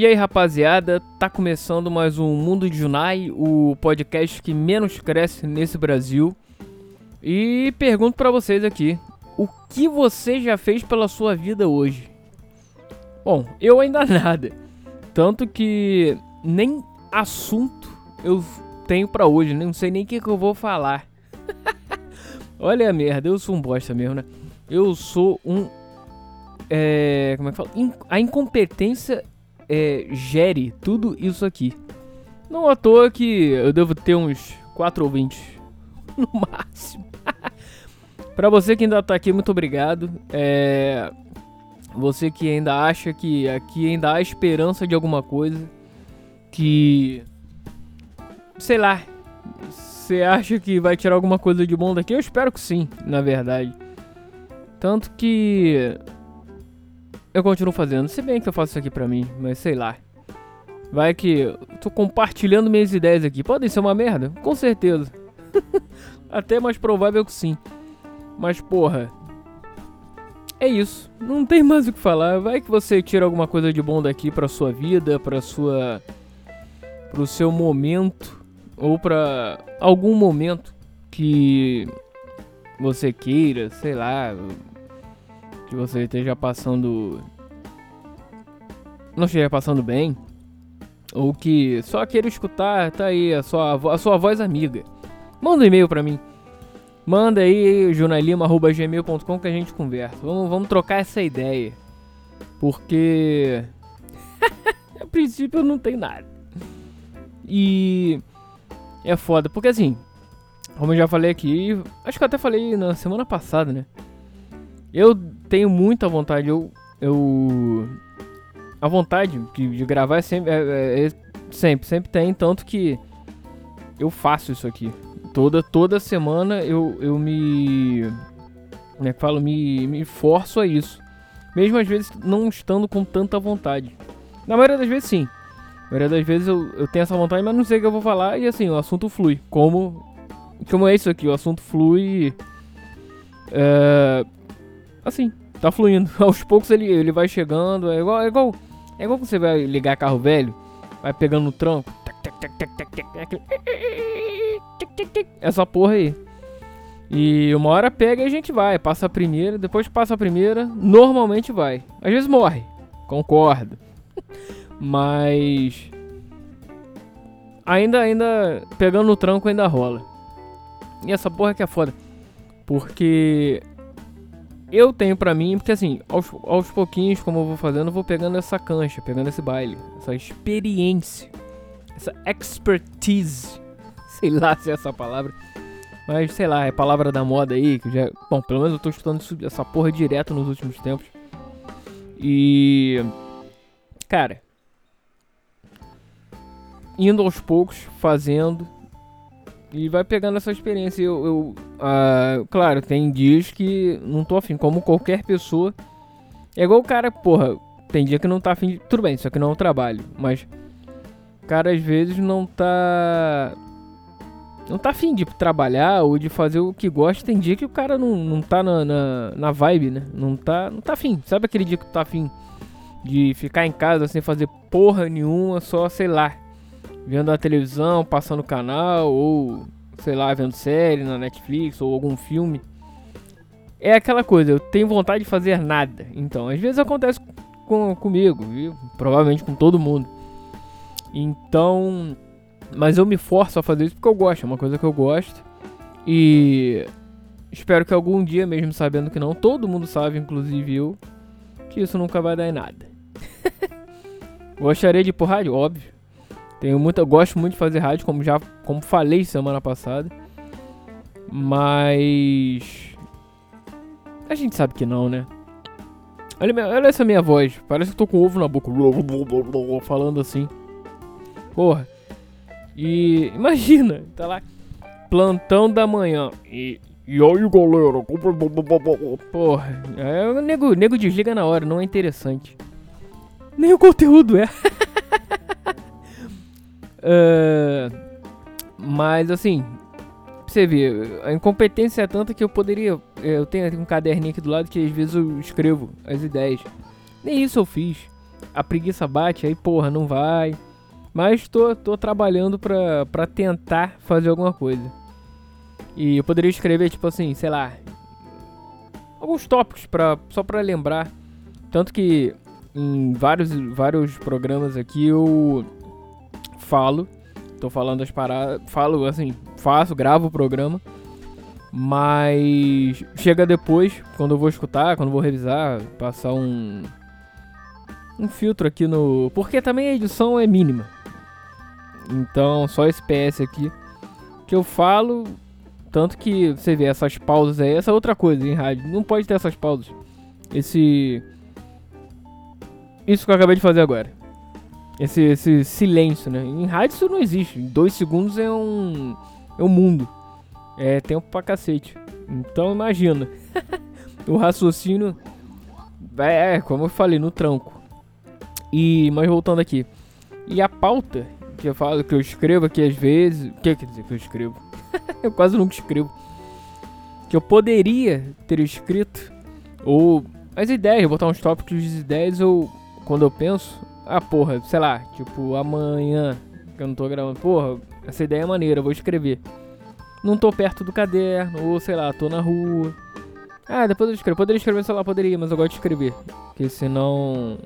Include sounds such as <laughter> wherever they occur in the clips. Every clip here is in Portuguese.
E aí, rapaziada, tá começando mais um Mundo de Junai, o podcast que menos cresce nesse Brasil. E pergunto pra vocês aqui, o que você já fez pela sua vida hoje? Bom, eu ainda <laughs> nada. Tanto que nem assunto eu tenho pra hoje, não sei nem o que, que eu vou falar. <laughs> Olha a merda, eu sou um bosta mesmo, né? Eu sou um. É. Como é que fala? In- a incompetência é, gere tudo isso aqui. Não à toa que eu devo ter uns 4 ouvintes. <laughs> No máximo. <laughs> pra você que ainda tá aqui, muito obrigado. É. Você que ainda acha que aqui ainda há esperança de alguma coisa. Que. Sei lá. Você acha que vai tirar alguma coisa de bom daqui? Eu espero que sim, na verdade. Tanto que. Eu continuo fazendo. Se bem que eu faço isso aqui pra mim, mas sei lá. Vai que eu tô compartilhando minhas ideias aqui. Podem ser uma merda? Com certeza. <laughs> Até mais provável que sim. Mas porra. É isso. Não tem mais o que falar. Vai que você tira alguma coisa de bom daqui pra sua vida, pra sua. pro seu momento. Ou pra algum momento que você queira, sei lá. Que você esteja passando. Não esteja passando bem. Ou que só queira escutar, tá aí a sua, a sua voz amiga. Manda um e-mail pra mim. Manda aí, jornalima.gmail.com que a gente conversa. Vamos, vamos trocar essa ideia. Porque. <laughs> a princípio não tem nada. E. É foda, porque assim. Como eu já falei aqui, acho que eu até falei na semana passada, né? Eu tenho muita vontade, eu. eu a vontade de, de gravar é sempre, é- é- é- sempre, sempre tem, tanto que eu faço isso aqui. Toda, toda semana eu, eu me. Como é que falo? Me, me forço a isso. Mesmo às vezes não estando com tanta vontade. Na maioria das vezes sim. Na maioria das vezes eu, eu tenho essa vontade, mas não sei o que eu vou falar e assim, o assunto flui. Como. Como é isso aqui, o assunto flui. É, assim, tá fluindo. <laughs> Aos poucos ele, ele vai chegando. É igual, é igual. É igual você vai ligar carro velho, vai pegando no tranco. Essa porra aí. E uma hora pega e a gente vai. Passa a primeira, depois passa a primeira, normalmente vai. Às vezes morre. Concordo. <laughs> Mas. Ainda, ainda. Pegando no tranco ainda rola. E essa porra que é foda. Porque. Eu tenho pra mim, porque assim, aos, aos pouquinhos, como eu vou fazendo, eu vou pegando essa cancha, pegando esse baile, essa experiência, essa expertise. <laughs> Sei lá se é essa palavra. Mas sei lá, é palavra da moda aí, que já. Bom, pelo menos eu tô estudando isso- essa porra direto nos últimos tempos. E. Cara. Indo aos poucos, fazendo. E vai pegando essa experiência. Eu. eu ah, claro, tem dias que não tô afim, como qualquer pessoa. É igual o cara, porra. Tem dia que não tá afim de. Tudo bem, isso aqui não é um trabalho, mas. O cara às vezes não tá não tá afim de trabalhar ou de fazer o que gosta. Tem dia que o cara não, não tá na, na, na vibe, né? Não tá, não tá afim. Sabe aquele dia que tá afim de ficar em casa sem fazer porra nenhuma, só, sei lá, vendo a televisão, passando o canal, ou, sei lá, vendo série na Netflix ou algum filme. É aquela coisa, eu tenho vontade de fazer nada. Então, às vezes acontece com, comigo, viu? Provavelmente com todo mundo. Então, mas eu me forço a fazer isso porque eu gosto, é uma coisa que eu gosto. E espero que algum dia, mesmo sabendo que não, todo mundo sabe, inclusive eu, que isso nunca vai dar em nada. <laughs> Gostaria de ir pro rádio, óbvio. Tenho muita, gosto muito de fazer rádio, como já como falei semana passada. Mas a gente sabe que não, né? Olha, olha essa minha voz, parece que eu tô com ovo na boca, <laughs> falando assim. Porra. E imagina, tá lá, plantão da manhã. E, e aí, galera? Porra, é, o nego, nego desliga na hora, não é interessante. Nem o conteúdo é. <laughs> É, mas assim, você ver, a incompetência é tanta que eu poderia. Eu tenho um caderninho aqui do lado que às vezes eu escrevo as ideias. Nem isso eu fiz. a preguiça bate, aí porra, não vai. Mas tô, tô trabalhando pra, pra tentar fazer alguma coisa. E eu poderia escrever, tipo assim, sei lá, alguns tópicos pra, só pra lembrar. Tanto que em vários, vários programas aqui eu falo, tô falando as paradas, falo assim, faço, gravo o programa. Mas chega depois, quando eu vou escutar, quando eu vou revisar, passar um um filtro aqui no, porque também a edição é mínima. Então, só esse PS aqui que eu falo, tanto que você vê essas pausas aí, essa é outra coisa em rádio, não pode ter essas pausas. Esse isso que eu acabei de fazer agora. Esse, esse silêncio, né? Em rádio isso não existe. Dois segundos é um. É um mundo. É tempo pra cacete. Então imagina. <laughs> o raciocínio. É, é, como eu falei, no tranco. E. Mas voltando aqui. E a pauta que eu falo, que eu escrevo aqui às vezes. O que quer dizer que eu escrevo? <laughs> eu quase nunca escrevo. Que eu poderia ter escrito. Ou as ideias, botar uns tópicos de ideias, ou quando eu penso, ah, porra, sei lá, tipo, amanhã, que eu não tô gravando, porra, essa ideia é maneira, vou escrever. Não tô perto do caderno, ou sei lá, tô na rua. Ah, depois eu escrevo. Poderia escrever, sei lá, poderia, mas eu gosto de escrever. Porque senão.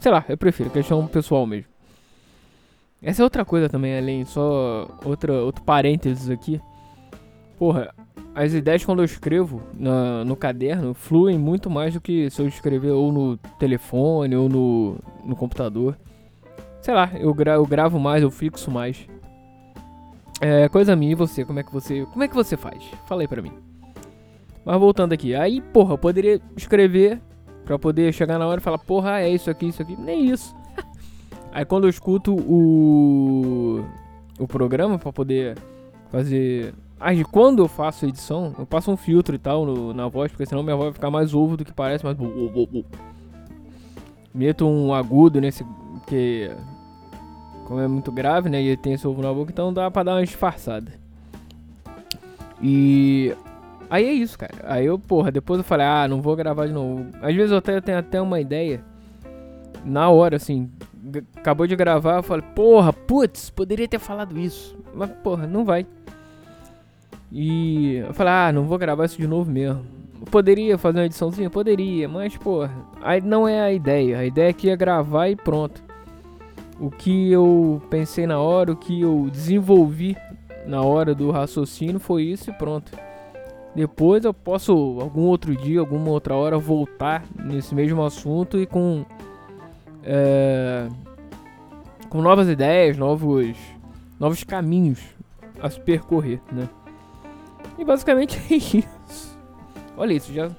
Sei lá, eu prefiro, questão pessoal mesmo. Essa é outra coisa também, além, só outra, outro parênteses aqui. Porra, as ideias quando eu escrevo na, no caderno fluem muito mais do que se eu escrever ou no telefone ou no, no computador. Sei lá, eu, gra eu gravo mais, eu fixo mais. É coisa minha e você, como é que você. Como é que você faz? Fala aí pra mim. Mas voltando aqui, aí, porra, eu poderia escrever pra poder chegar na hora e falar, porra, é isso aqui, isso aqui. Nem isso. <laughs> aí quando eu escuto o. o programa pra poder fazer Aí quando eu faço edição, eu passo um filtro e tal no, na voz, porque senão minha voz vai ficar mais ovo do que parece, mais. Meto um agudo nesse. que. Como é muito grave, né? E tem esse ovo na boca, então dá pra dar uma disfarçada. E. Aí é isso, cara. Aí eu, porra, depois eu falei, ah, não vou gravar de novo. Às vezes eu até tenho até uma ideia. Na hora, assim. Acabou de gravar, eu falei, porra, putz, poderia ter falado isso. Mas, porra, não vai. E eu falei, ah, não vou gravar isso de novo mesmo. Poderia fazer uma ediçãozinha? Poderia, mas, pô, aí não é a ideia. A ideia é gravar e pronto. O que eu pensei na hora, o que eu desenvolvi na hora do raciocínio foi isso e pronto. Depois eu posso, algum outro dia, alguma outra hora, voltar nesse mesmo assunto e com. É, com novas ideias, novos, novos caminhos a se percorrer, né? E basicamente é isso. Olha isso, já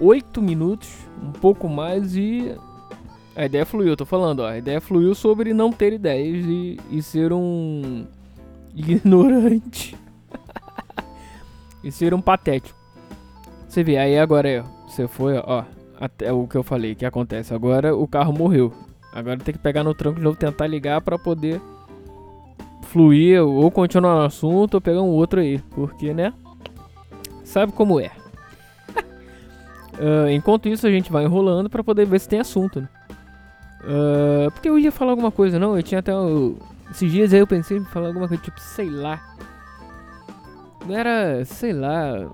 8 minutos, um pouco mais e a ideia fluiu, tô falando, ó, a ideia fluiu sobre não ter ideias e, e ser um ignorante. <laughs> e ser um patético. Você vê, aí agora é, você foi, ó, até o que eu falei, que acontece. Agora o carro morreu. Agora tem que pegar no tranco de novo, tentar ligar para poder fluir ou continuar no assunto ou pegar um outro aí. Porque, né? Sabe como é. uh, <laughs> enquanto isso, a gente vai enrolando para poder ver se tem assunto, né? Uh, porque eu ia falar alguma coisa, não? Eu tinha até. Uh, esses dias aí eu pensei em falar alguma coisa, tipo, sei lá. Não era, sei lá.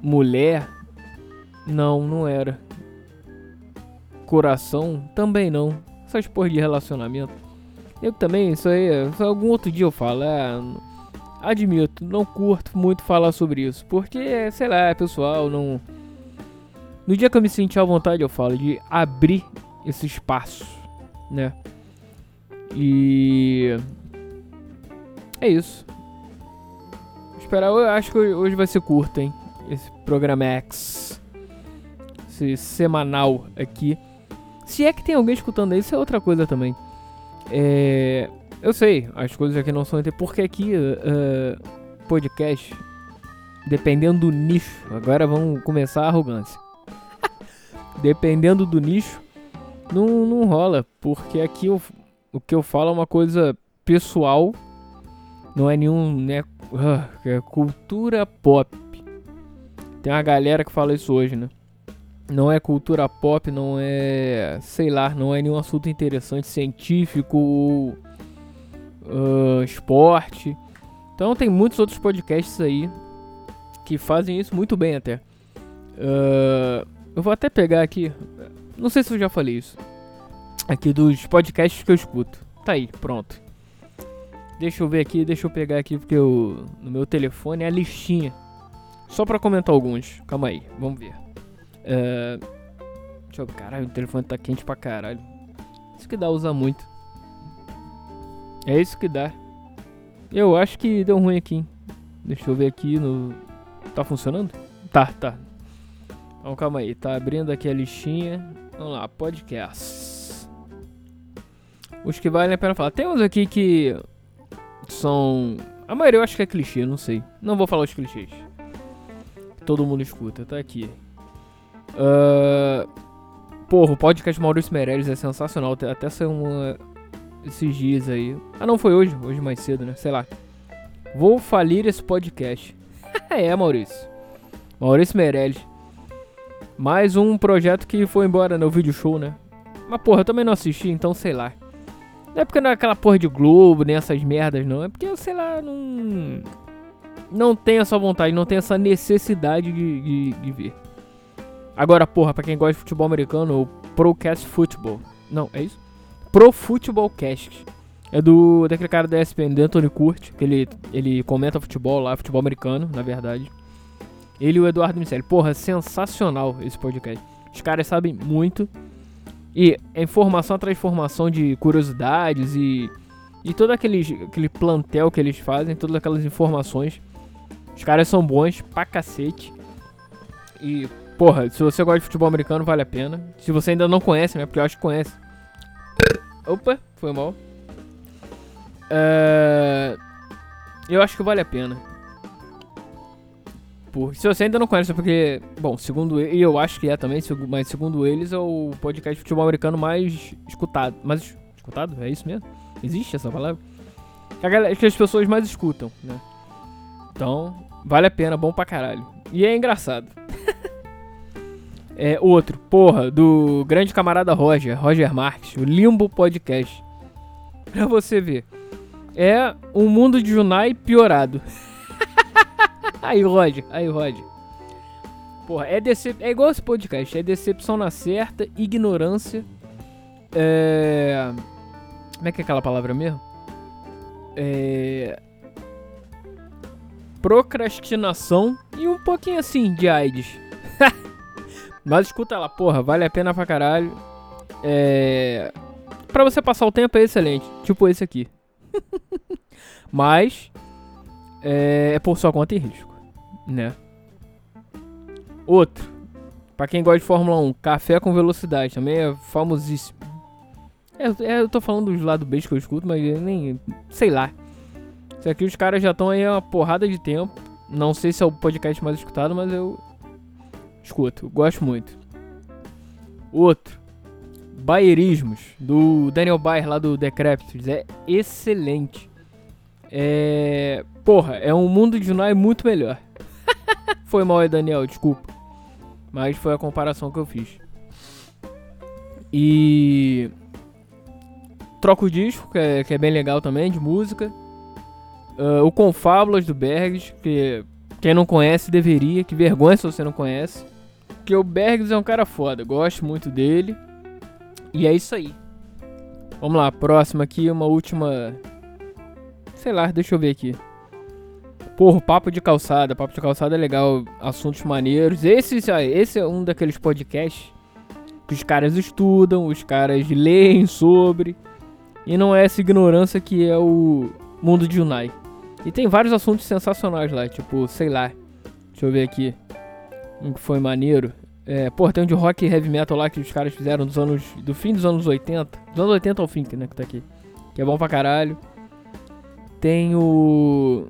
Mulher? Não, não era. Coração? Também não. Essas porra de relacionamento. Eu também, isso aí, algum outro dia eu falo. É, admito, não curto muito falar sobre isso. Porque, sei lá, pessoal, não. No dia que eu me sentir à vontade, eu falo de abrir esse espaço, né? E. É isso. Esperar, eu acho que hoje vai ser curto, hein? Esse programa X. Esse semanal aqui. Se é que tem alguém escutando isso, é outra coisa também. É, eu sei, as coisas aqui não são. Porque aqui, uh, podcast, dependendo do nicho, agora vamos começar a arrogância. <laughs> dependendo do nicho, não, não rola. Porque aqui eu, o que eu falo é uma coisa pessoal, não é nenhum. Né, uh, é cultura pop. Tem uma galera que fala isso hoje, né? Não é cultura pop, não é. sei lá, não é nenhum assunto interessante, científico ou. Uh, esporte. Então tem muitos outros podcasts aí que fazem isso muito bem até. Uh, eu vou até pegar aqui. Não sei se eu já falei isso. Aqui dos podcasts que eu escuto. Tá aí, pronto. Deixa eu ver aqui, deixa eu pegar aqui porque eu, no meu telefone é a listinha. Só pra comentar alguns. Calma aí, vamos ver. Uh, deixa eu. Caralho, o telefone tá quente pra caralho. Isso que dá usar muito. É isso que dá. Eu acho que deu ruim aqui. Hein? Deixa eu ver aqui no. Tá funcionando? Tá, tá. Então calma aí, tá abrindo aqui a listinha. Vamos lá, podcasts. Os que valem a pena falar. Tem uns aqui que são. A maioria eu acho que é clichê, não sei. Não vou falar os clichês. Todo mundo escuta, tá aqui. Uh, porra, o podcast Maurício Meirelles é sensacional. Até saiu uma, esses dias aí. Ah, não foi hoje, hoje mais cedo, né? Sei lá. Vou falir esse podcast. <laughs> é, Maurício. Maurício Meirelles. Mais um projeto que foi embora no vídeo show, né? Mas porra, eu também não assisti, então sei lá. Não é porque não é aquela porra de Globo, nem essas merdas, não. É porque eu, sei lá, não. Não tenho essa vontade, não tenho essa necessidade de, de, de ver. Agora, porra, pra quem gosta de futebol americano, o Procast Football. Não, é isso? Pro Football Cast. É do daquele cara da ESPN, do Anthony Curti, que ele, ele comenta futebol lá, futebol americano, na verdade. Ele e o Eduardo Micelli. Porra, sensacional esse podcast. Os caras sabem muito. E é informação atrás informação de curiosidades e, e todo aquele, aquele plantel que eles fazem, todas aquelas informações. Os caras são bons pra cacete. E, porra, se você gosta de futebol americano, vale a pena. Se você ainda não conhece, né? Porque eu acho que conhece. Opa, foi mal. É... Eu acho que vale a pena. Porque, se você ainda não conhece, é porque, bom, segundo e eu acho que é também, mas segundo eles é o podcast de futebol americano mais escutado. Mais escutado? É isso mesmo? Existe essa palavra? A galera, que as pessoas mais escutam, né? Então, vale a pena, bom pra caralho. E é engraçado. É outro, porra, do grande camarada Roger, Roger Marques, o Limbo Podcast. <laughs> Pra você ver. É um mundo de Junai piorado. <laughs> Aí, Rod. Aí, Rod. Porra, é, decep... é igual esse podcast. É decepção na certa, ignorância. É. Como é que é aquela palavra mesmo? É. Procrastinação e um pouquinho assim de AIDS. Mas escuta lá, porra, vale a pena pra caralho. É. Pra você passar o tempo é excelente. Tipo esse aqui. <laughs> Mas. É, é por sua conta e risco né? Outro, para quem gosta de Fórmula 1, café com velocidade, também é famosíssimo. É, é, eu tô falando dos lado B que eu escuto, mas nem. sei lá. Isso aqui os caras já estão aí há uma porrada de tempo. Não sei se é o podcast mais escutado, mas eu escuto, gosto muito. Outro, Baierismos, do Daniel Bayer lá do Decreptus, é excelente. É. Porra, é um mundo de Junai muito melhor. <laughs> Foi mal aí, Daniel, desculpa. Mas foi a comparação que eu fiz. E. Troco o disco, que é, que é bem legal também, de música. Uh, o Confábulas do Bergs, que quem não conhece deveria. Que vergonha se você não conhece. Porque o Bergs é um cara foda, gosto muito dele. E é isso aí. Vamos lá, próxima aqui, uma última. Sei lá, deixa eu ver aqui. Porra, papo de calçada. Papo de calçada é legal. Assuntos maneiros. Esse, esse é um daqueles podcasts que os caras estudam, os caras leem sobre. E não é essa ignorância que é o mundo de Unai. E tem vários assuntos sensacionais lá, tipo, sei lá. Deixa eu ver aqui. Um que foi maneiro. É, pô, tem um de rock e heavy metal lá que os caras fizeram dos anos. Do fim dos anos 80. Dos anos 80 ao fim, né? Que tá aqui. Que é bom pra caralho. Tem o.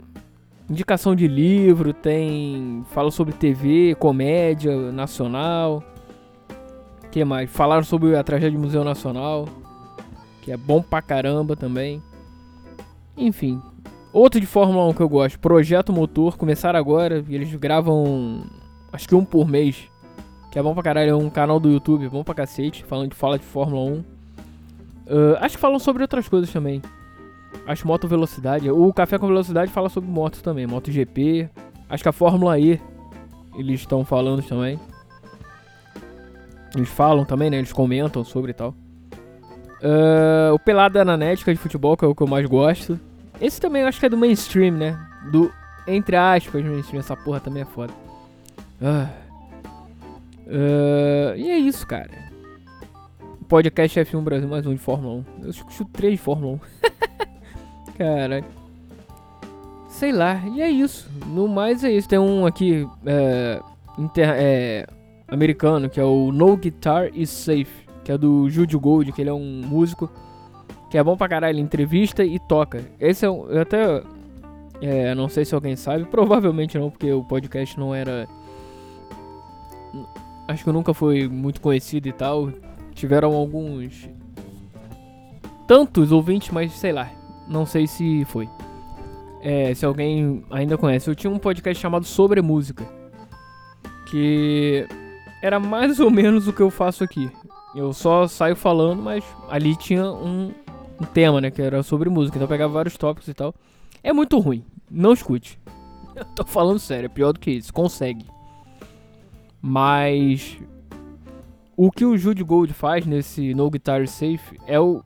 Indicação de livro, tem. Fala sobre TV, comédia nacional. que mais? Falaram sobre a tragédia do Museu Nacional. Que é bom pra caramba também. Enfim. Outro de Fórmula 1 que eu gosto, Projeto Motor, começaram agora. Eles gravam. Acho que um por mês. Que é bom pra caralho, é um canal do YouTube, bom pra cacete, falando de fala de Fórmula 1. Uh, acho que falam sobre outras coisas também. Acho moto velocidade. O Café com Velocidade fala sobre motos também, MotoGP. Acho que a Fórmula E eles estão falando também. Eles falam também, né? Eles comentam sobre e tal. Uh, o Pelada Ananética de futebol, que é o que eu mais gosto. Esse também eu acho que é do mainstream, né? Do, entre aspas, mainstream. Essa porra também é foda. Uh, uh, e é isso, cara. Podcast F1 Brasil, mais um de Fórmula 1. Eu chuto 3 de Fórmula <laughs> 1. Caralho. Sei lá, e é isso. No mais é isso. Tem um aqui é, inter, é, americano que é o No Guitar is Safe, que é do Jude Gold, que ele é um músico que é bom pra caralho, ele entrevista e toca. Esse é um, eu até é, não sei se alguém sabe, provavelmente não, porque o podcast não era acho que nunca foi muito conhecido e tal. Tiveram alguns tantos ouvintes, mas sei lá, não sei se foi. É, se alguém ainda conhece, eu tinha um podcast chamado Sobre Música. Que era mais ou menos o que eu faço aqui. Eu só saio falando, mas ali tinha um, um tema, né? Que era sobre música. Então eu pegava vários tópicos e tal. É muito ruim. Não escute. <laughs> Eu tô falando sério, é pior do que isso. Consegue. Mas. O que o Jude Gold faz nesse No Guitar Safe é o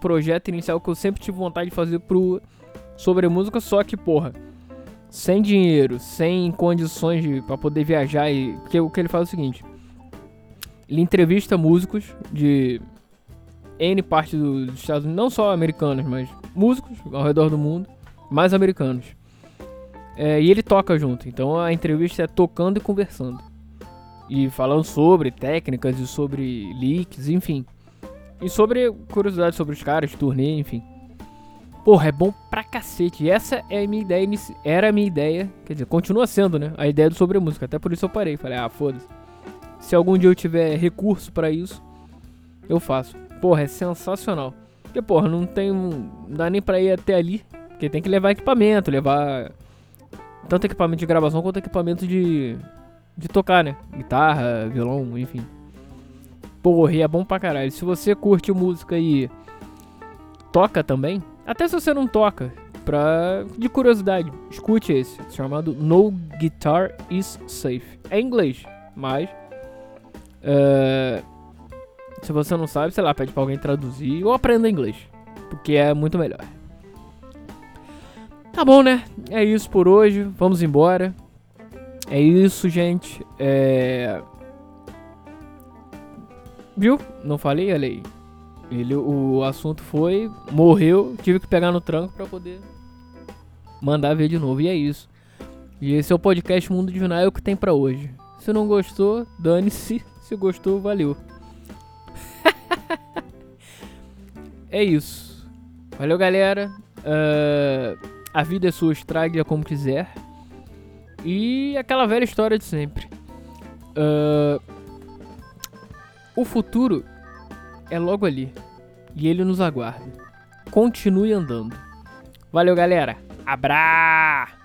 projeto inicial que eu sempre tive vontade de fazer pro sobre música, só que, porra, sem dinheiro, sem condições de, pra poder viajar e. O que ele faz é o seguinte. Ele entrevista músicos de N parte dos Estados Unidos, não só americanos, mas músicos ao redor do mundo, mais americanos. É, e ele toca junto, então a entrevista é tocando e conversando. E falando sobre técnicas e sobre leaks, enfim. E sobre curiosidades sobre os caras, turnê, enfim. Porra, é bom pra cacete. Essa é a minha ideia, era a minha ideia, quer dizer, continua sendo, né? A ideia do sobre música. Até por isso eu parei. Falei, ah, foda-se. Se algum dia eu tiver recurso para isso, eu faço. Porra, é sensacional. Porque, porra, não tem. Não dá nem pra ir até ali. Porque tem que levar equipamento, levar. Tanto equipamento de gravação quanto equipamento de. De tocar, né? Guitarra, violão, enfim. Porra, e é bom pra caralho. Se você curte música e toca também, até se você não toca, pra, de curiosidade, escute esse, chamado No Guitar is Safe. É inglês, mas uh, se você não sabe, sei lá, pede pra alguém traduzir ou aprenda inglês, porque é muito melhor. Tá bom, né? É isso por hoje. Vamos embora. É isso, gente. É... Viu? Não falei, olha aí. Ele, o assunto foi, morreu, tive que pegar no tranco para poder mandar ver de novo. E é isso. E esse é o podcast Mundo Divinal, é o que tem para hoje. Se não gostou, dane-se. Se gostou, valeu. <laughs> é isso. Valeu, galera. Uh, a vida é sua, estrague-a como quiser. E aquela velha história de sempre. Uh, o futuro é logo ali. E ele nos aguarda. Continue andando. Valeu, galera. Abra!